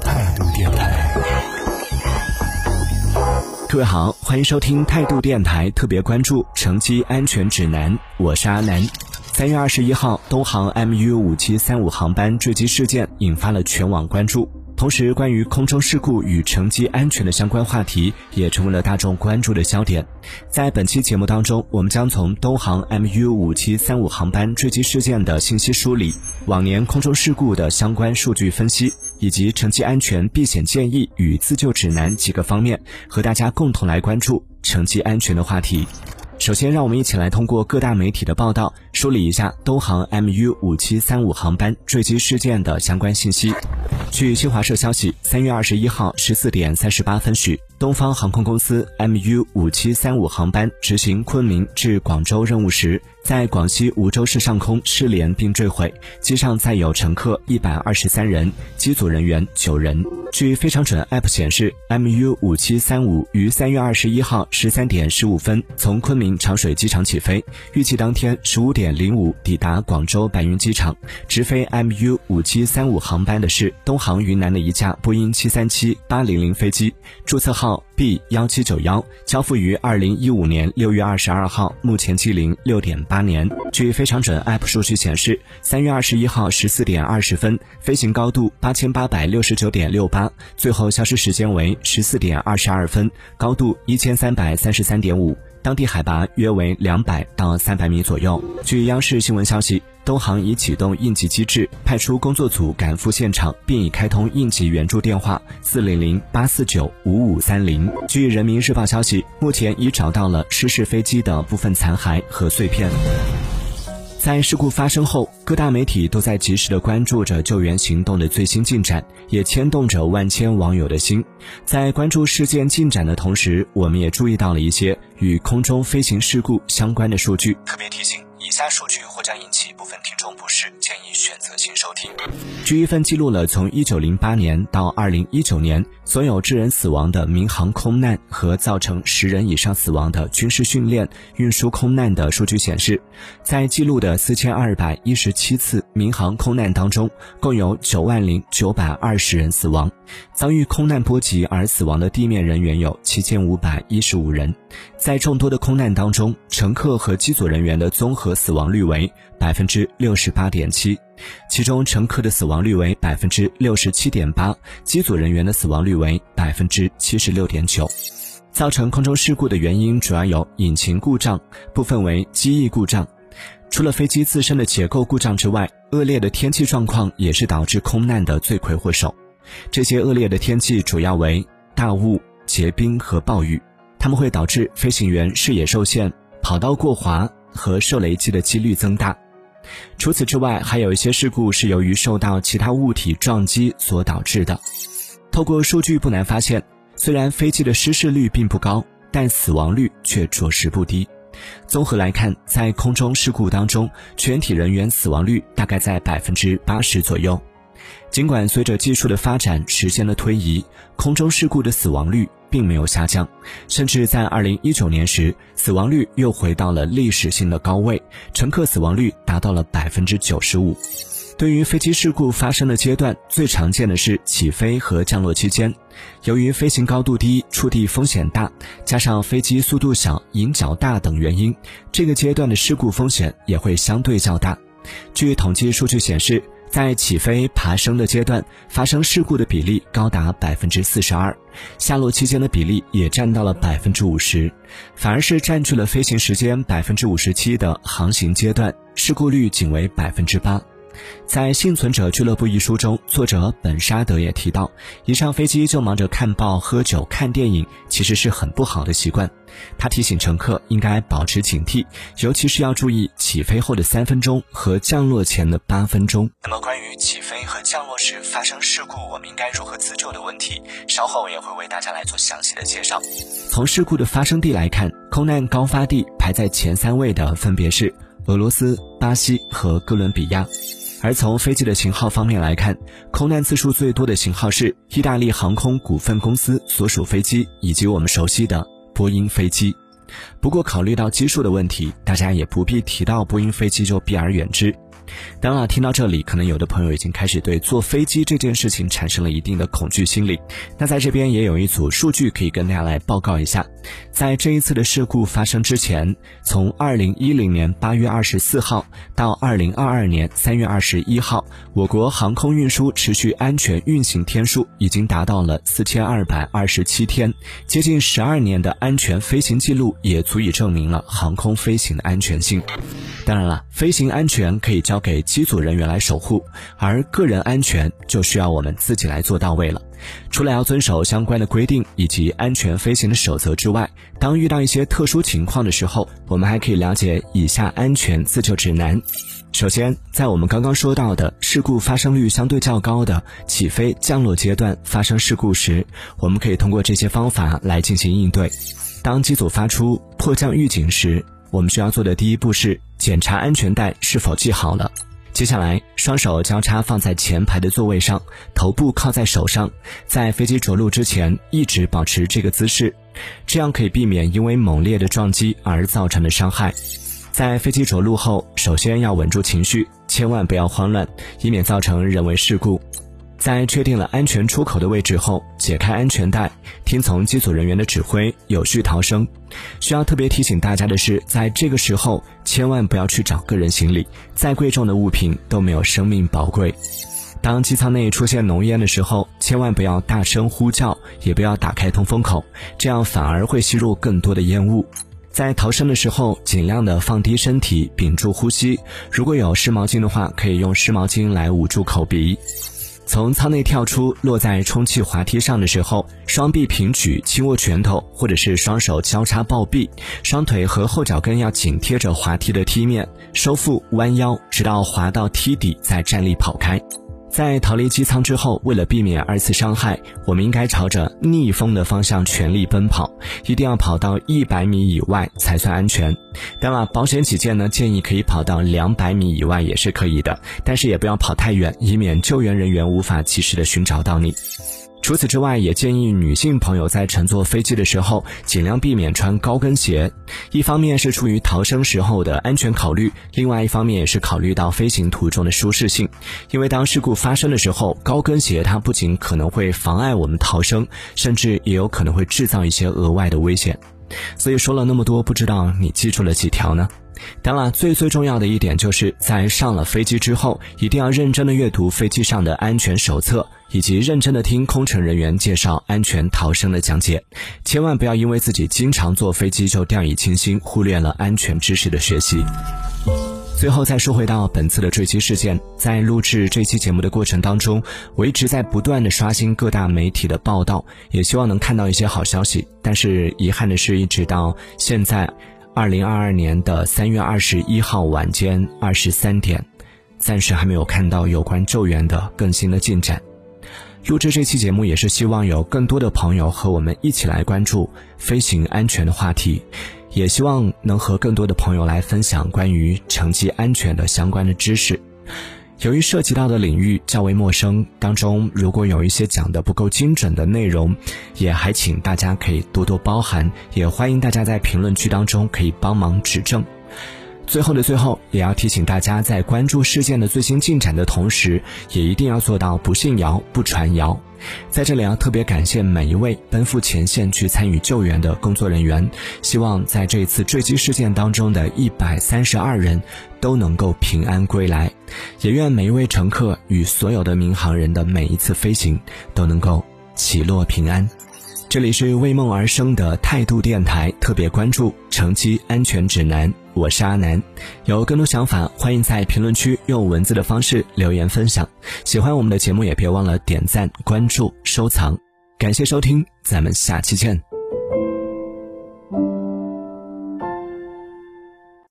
态度电台。各位好，欢迎收听态度电台特别关注乘机安全指南，我是阿南。三月二十一号，东航 MU 五七三五航班坠机事件引发了全网关注。同时，关于空中事故与乘机安全的相关话题也成为了大众关注的焦点。在本期节目当中，我们将从东航 MU 五七三五航班坠机事件的信息梳理、往年空中事故的相关数据分析，以及乘机安全避险建议与自救指南几个方面，和大家共同来关注乘机安全的话题。首先，让我们一起来通过各大媒体的报道，梳理一下东航 MU 五七三五航班坠机事件的相关信息。据新华社消息，三月二十一号十四点三十八分许。东方航空公司 MU 五七三五航班执行昆明至广州任务时，在广西梧州市上空失联并坠毁，机上载有乘客一百二十三人，机组人员九人。据非常准 App 显示，MU 五七三五于三月二十一号十三点十五分从昆明长水机场起飞，预计当天十五点零五抵达广州白云机场。直飞 MU 五七三五航班的是东航云南的一架波音七三七八零零飞机，注册号。B 幺七九幺交付于二零一五年六月二十二号，目前机龄六点八年。据非常准 App 数据显示，三月二十一号十四点二十分，飞行高度八千八百六十九点六八，最后消失时间为十四点二十二分，高度一千三百三十三点五，当地海拔约为两百到三百米左右。据央视新闻消息。东航已启动应急机制，派出工作组赶赴现场，并已开通应急援助电话四零零八四九五五三零。据人民日报消息，目前已找到了失事飞机的部分残骸和碎片。在事故发生后，各大媒体都在及时的关注着救援行动的最新进展，也牵动着万千网友的心。在关注事件进展的同时，我们也注意到了一些与空中飞行事故相关的数据。特别提醒。以下数据或将引起部分听众不适，建议选择性收听。据一份记录了从一九零八年到二零一九年所有致人死亡的民航空难和造成十人以上死亡的军事训练运输空难的数据显示，在记录的四千二百一十七次民航空难当中，共有九万零九百二十人死亡。遭遇空难波及而死亡的地面人员有七千五百一十五人。在众多的空难当中，乘客和机组人员的综合死亡率为百分之六十八点七，其中乘客的死亡率为百分之六十七点八，机组人员的死亡率为百分之七十六点九。造成空中事故的原因主要有引擎故障，部分为机翼故障。除了飞机自身的结构故障之外，恶劣的天气状况也是导致空难的罪魁祸首。这些恶劣的天气主要为大雾、结冰和暴雨，它们会导致飞行员视野受限、跑道过滑和受雷击的几率增大。除此之外，还有一些事故是由于受到其他物体撞击所导致的。透过数据不难发现，虽然飞机的失事率并不高，但死亡率却着实不低。综合来看，在空中事故当中，全体人员死亡率大概在百分之八十左右。尽管随着技术的发展，时间的推移，空中事故的死亡率并没有下降，甚至在二零一九年时，死亡率又回到了历史性的高位，乘客死亡率达到了百分之九十五。对于飞机事故发生的阶段，最常见的是起飞和降落期间，由于飞行高度低、触地风险大，加上飞机速度小、迎角大等原因，这个阶段的事故风险也会相对较大。据统计数据显示。在起飞爬升的阶段，发生事故的比例高达百分之四十二，下落期间的比例也占到了百分之五十，反而是占据了飞行时间百分之五十七的航行阶段，事故率仅为百分之八。在《幸存者俱乐部》一书中，作者本沙德也提到，一上飞机就忙着看报、喝酒、看电影，其实是很不好的习惯。他提醒乘客应该保持警惕，尤其是要注意起飞后的三分钟和降落前的八分钟。那么，关于起飞和降落时发生事故，我们应该如何自救的问题，稍后也会为大家来做详细的介绍。从事故的发生地来看，空难高发地排在前三位的分别是俄罗斯、巴西和哥伦比亚。而从飞机的型号方面来看，空难次数最多的型号是意大利航空股份公司所属飞机，以及我们熟悉的波音飞机。不过，考虑到基数的问题，大家也不必提到波音飞机就避而远之。当然，听到这里，可能有的朋友已经开始对坐飞机这件事情产生了一定的恐惧心理。那在这边也有一组数据可以跟大家来报告一下，在这一次的事故发生之前，从二零一零年八月二十四号到二零二二年三月二十一号，我国航空运输持续安全运行天数已经达到了四千二百二十七天，接近十二年的安全飞行记录也足以证明了航空飞行的安全性。当然了，飞行安全可以交给机组人员来守护，而个人安全就需要我们自己来做到位了。除了要遵守相关的规定以及安全飞行的守则之外，当遇到一些特殊情况的时候，我们还可以了解以下安全自救指南。首先，在我们刚刚说到的事故发生率相对较高的起飞、降落阶段发生事故时，我们可以通过这些方法来进行应对。当机组发出迫降预警时，我们需要做的第一步是检查安全带是否系好了。接下来，双手交叉放在前排的座位上，头部靠在手上，在飞机着陆之前一直保持这个姿势，这样可以避免因为猛烈的撞击而造成的伤害。在飞机着陆后，首先要稳住情绪，千万不要慌乱，以免造成人为事故。在确定了安全出口的位置后，解开安全带，听从机组人员的指挥，有序逃生。需要特别提醒大家的是，在这个时候千万不要去找个人行李，再贵重的物品都没有生命宝贵。当机舱内出现浓烟的时候，千万不要大声呼叫，也不要打开通风口，这样反而会吸入更多的烟雾。在逃生的时候，尽量的放低身体，屏住呼吸。如果有湿毛巾的话，可以用湿毛巾来捂住口鼻。从舱内跳出，落在充气滑梯上的时候，双臂平举，轻握拳头，或者是双手交叉抱臂，双腿和后脚跟要紧贴着滑梯的梯面，收腹弯腰，直到滑到梯底，再站立跑开。在逃离机舱之后，为了避免二次伤害，我们应该朝着逆风的方向全力奔跑，一定要跑到一百米以外才算安全。当然，保险起见呢，建议可以跑到两百米以外也是可以的，但是也不要跑太远，以免救援人员无法及时的寻找到你。除此之外，也建议女性朋友在乘坐飞机的时候，尽量避免穿高跟鞋。一方面是出于逃生时候的安全考虑，另外一方面也是考虑到飞行途中的舒适性。因为当事故发生的时候，高跟鞋它不仅可能会妨碍我们逃生，甚至也有可能会制造一些额外的危险。所以说了那么多，不知道你记住了几条呢？当然，最最重要的一点就是在上了飞机之后，一定要认真的阅读飞机上的安全手册，以及认真的听空乘人员介绍安全逃生的讲解。千万不要因为自己经常坐飞机就掉以轻心，忽略了安全知识的学习。最后再说回到本次的坠机事件，在录制这期节目的过程当中，我一直在不断的刷新各大媒体的报道，也希望能看到一些好消息。但是遗憾的是，一直到现在。二零二二年的三月二十一号晚间二十三点，暂时还没有看到有关救援的更新的进展。录制这期节目也是希望有更多的朋友和我们一起来关注飞行安全的话题，也希望能和更多的朋友来分享关于乘机安全的相关的知识。由于涉及到的领域较为陌生，当中如果有一些讲的不够精准的内容，也还请大家可以多多包涵，也欢迎大家在评论区当中可以帮忙指正。最后的最后，也要提醒大家，在关注事件的最新进展的同时，也一定要做到不信谣、不传谣。在这里要特别感谢每一位奔赴前线去参与救援的工作人员，希望在这一次坠机事件当中的一百三十二人都能够平安归来，也愿每一位乘客与所有的民航人的每一次飞行都能够起落平安。这里是为梦而生的态度电台，特别关注乘机安全指南。我是阿南，有更多想法，欢迎在评论区用文字的方式留言分享。喜欢我们的节目，也别忘了点赞、关注、收藏。感谢收听，咱们下期见。